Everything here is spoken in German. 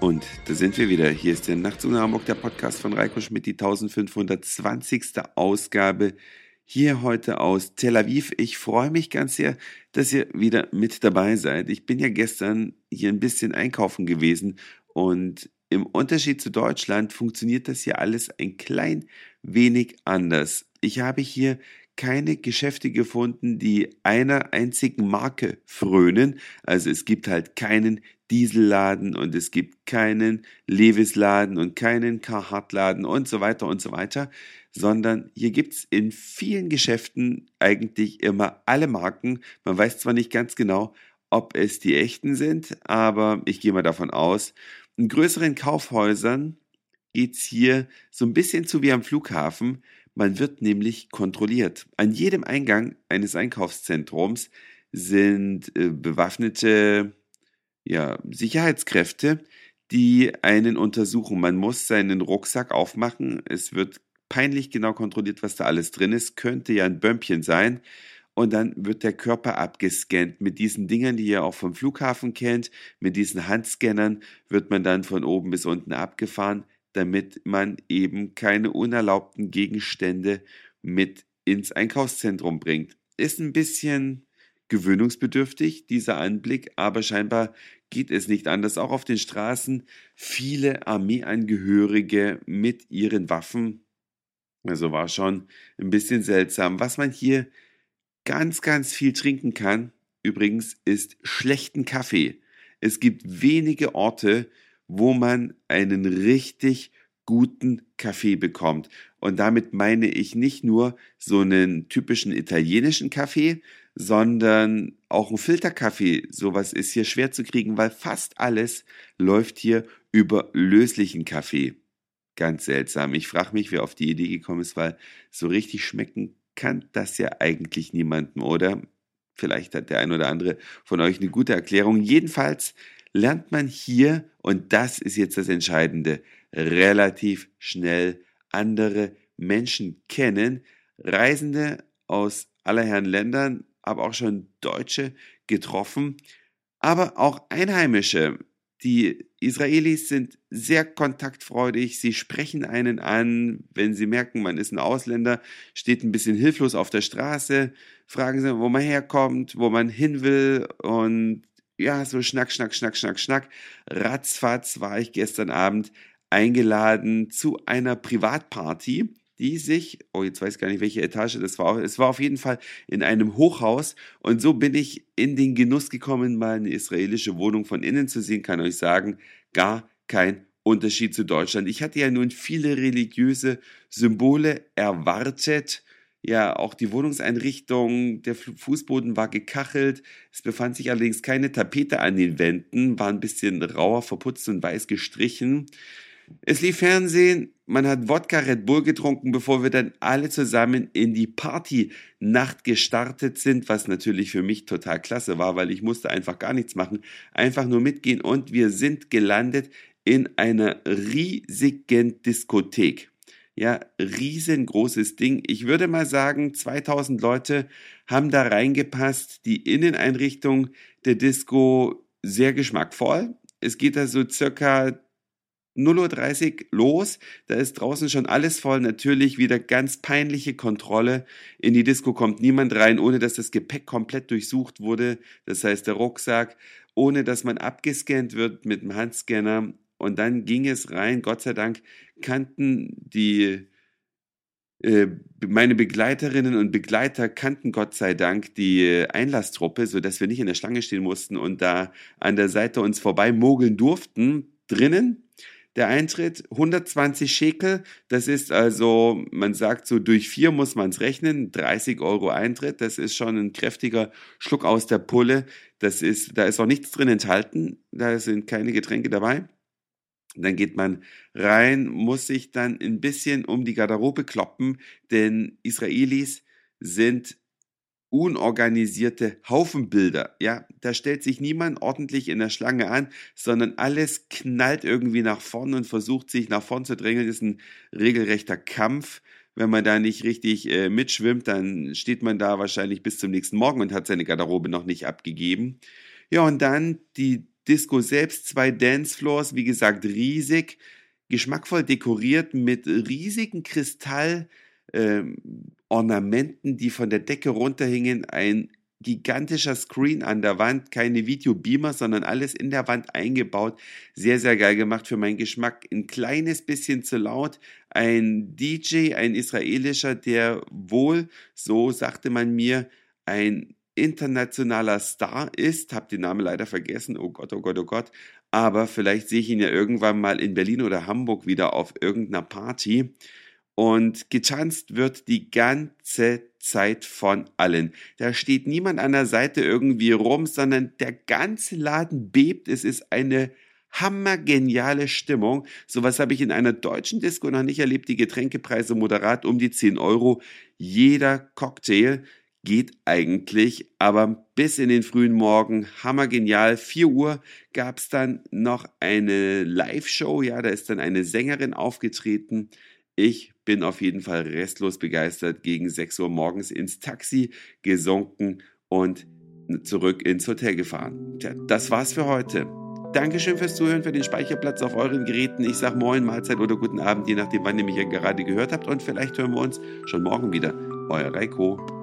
Und da sind wir wieder. Hier ist der Nachtzug nach Hamburg, der Podcast von Reiko Schmidt, die 1520. Ausgabe. Hier heute aus Tel Aviv. Ich freue mich ganz sehr, dass ihr wieder mit dabei seid. Ich bin ja gestern hier ein bisschen einkaufen gewesen und im Unterschied zu Deutschland funktioniert das hier alles ein klein wenig anders. Ich habe hier keine Geschäfte gefunden, die einer einzigen Marke frönen. Also es gibt halt keinen Dieselladen und es gibt keinen Levis-Laden und keinen Carhartt-Laden und so weiter und so weiter, sondern hier gibt's in vielen Geschäften eigentlich immer alle Marken. Man weiß zwar nicht ganz genau, ob es die echten sind, aber ich gehe mal davon aus. In größeren Kaufhäusern geht's hier so ein bisschen zu wie am Flughafen. Man wird nämlich kontrolliert. An jedem Eingang eines Einkaufszentrums sind äh, bewaffnete ja, Sicherheitskräfte, die einen untersuchen. Man muss seinen Rucksack aufmachen. Es wird peinlich genau kontrolliert, was da alles drin ist. Könnte ja ein Bömpchen sein. Und dann wird der Körper abgescannt. Mit diesen Dingern, die ihr auch vom Flughafen kennt, mit diesen Handscannern wird man dann von oben bis unten abgefahren damit man eben keine unerlaubten Gegenstände mit ins Einkaufszentrum bringt. Ist ein bisschen gewöhnungsbedürftig, dieser Anblick, aber scheinbar geht es nicht anders. Auch auf den Straßen viele Armeeangehörige mit ihren Waffen. Also war schon ein bisschen seltsam. Was man hier ganz, ganz viel trinken kann, übrigens, ist schlechten Kaffee. Es gibt wenige Orte, wo man einen richtig guten Kaffee bekommt. Und damit meine ich nicht nur so einen typischen italienischen Kaffee, sondern auch einen Filterkaffee. Sowas ist hier schwer zu kriegen, weil fast alles läuft hier über löslichen Kaffee. Ganz seltsam. Ich frage mich, wer auf die Idee gekommen ist, weil so richtig schmecken kann das ja eigentlich niemandem, oder? Vielleicht hat der ein oder andere von euch eine gute Erklärung. Jedenfalls lernt man hier, und das ist jetzt das Entscheidende, relativ schnell andere Menschen kennen. Reisende aus aller Herren Ländern, aber auch schon Deutsche getroffen, aber auch Einheimische. Die Israelis sind sehr kontaktfreudig, sie sprechen einen an, wenn sie merken, man ist ein Ausländer, steht ein bisschen hilflos auf der Straße, fragen sie, wo man herkommt, wo man hin will und ja, so schnack, schnack, schnack, schnack, schnack. Ratzfatz war ich gestern Abend eingeladen zu einer Privatparty, die sich, oh, jetzt weiß ich gar nicht, welche Etage das war. Es war auf jeden Fall in einem Hochhaus und so bin ich in den Genuss gekommen, mal eine israelische Wohnung von innen zu sehen, kann euch sagen, gar kein Unterschied zu Deutschland. Ich hatte ja nun viele religiöse Symbole erwartet ja, auch die Wohnungseinrichtung, der Fußboden war gekachelt. Es befand sich allerdings keine Tapete an den Wänden, war ein bisschen rauer verputzt und weiß gestrichen. Es lief Fernsehen, man hat Wodka Red Bull getrunken, bevor wir dann alle zusammen in die Party-Nacht gestartet sind, was natürlich für mich total klasse war, weil ich musste einfach gar nichts machen, einfach nur mitgehen und wir sind gelandet in einer riesigen Diskothek. Ja, riesengroßes Ding. Ich würde mal sagen, 2000 Leute haben da reingepasst. Die Inneneinrichtung der Disco sehr geschmackvoll. Es geht da so circa 0.30 Uhr los. Da ist draußen schon alles voll. Natürlich wieder ganz peinliche Kontrolle. In die Disco kommt niemand rein, ohne dass das Gepäck komplett durchsucht wurde. Das heißt, der Rucksack, ohne dass man abgescannt wird mit dem Handscanner. Und dann ging es rein. Gott sei Dank kannten die äh, meine Begleiterinnen und Begleiter kannten Gott sei Dank die Einlasstruppe, so dass wir nicht in der Schlange stehen mussten und da an der Seite uns vorbei mogeln durften. Drinnen der Eintritt 120 Schekel, das ist also, man sagt so, durch vier muss man es rechnen, 30 Euro Eintritt, das ist schon ein kräftiger Schluck aus der Pulle. Das ist, da ist auch nichts drin enthalten, da sind keine Getränke dabei. Dann geht man rein, muss sich dann ein bisschen um die Garderobe kloppen, denn Israelis sind unorganisierte Haufenbilder. Ja, da stellt sich niemand ordentlich in der Schlange an, sondern alles knallt irgendwie nach vorn und versucht sich nach vorn zu drängeln. Das ist ein regelrechter Kampf. Wenn man da nicht richtig äh, mitschwimmt, dann steht man da wahrscheinlich bis zum nächsten Morgen und hat seine Garderobe noch nicht abgegeben. Ja, und dann die Disco selbst zwei Dancefloors, wie gesagt, riesig, geschmackvoll dekoriert mit riesigen Kristallornamenten, ähm, die von der Decke runterhingen. Ein gigantischer Screen an der Wand, keine Videobeamer, sondern alles in der Wand eingebaut. Sehr, sehr geil gemacht für meinen Geschmack. Ein kleines bisschen zu laut. Ein DJ, ein israelischer, der wohl, so sagte man mir, ein internationaler Star ist. Hab den Namen leider vergessen. Oh Gott, oh Gott, oh Gott. Aber vielleicht sehe ich ihn ja irgendwann mal in Berlin oder Hamburg wieder auf irgendeiner Party. Und getanzt wird die ganze Zeit von allen. Da steht niemand an der Seite irgendwie rum, sondern der ganze Laden bebt. Es ist eine hammergeniale Stimmung. Sowas habe ich in einer deutschen Disco noch nicht erlebt. Die Getränkepreise moderat um die 10 Euro. Jeder Cocktail geht eigentlich, aber bis in den frühen Morgen, hammergenial. 4 Uhr gab es dann noch eine Live-Show, ja, da ist dann eine Sängerin aufgetreten. Ich bin auf jeden Fall restlos begeistert. Gegen 6 Uhr morgens ins Taxi gesunken und zurück ins Hotel gefahren. Tja, das war's für heute. Dankeschön fürs Zuhören, für den Speicherplatz auf euren Geräten. Ich sag Moin, Mahlzeit oder guten Abend, je nachdem, wann ihr mich ja gerade gehört habt. Und vielleicht hören wir uns schon morgen wieder. Euer Reiko.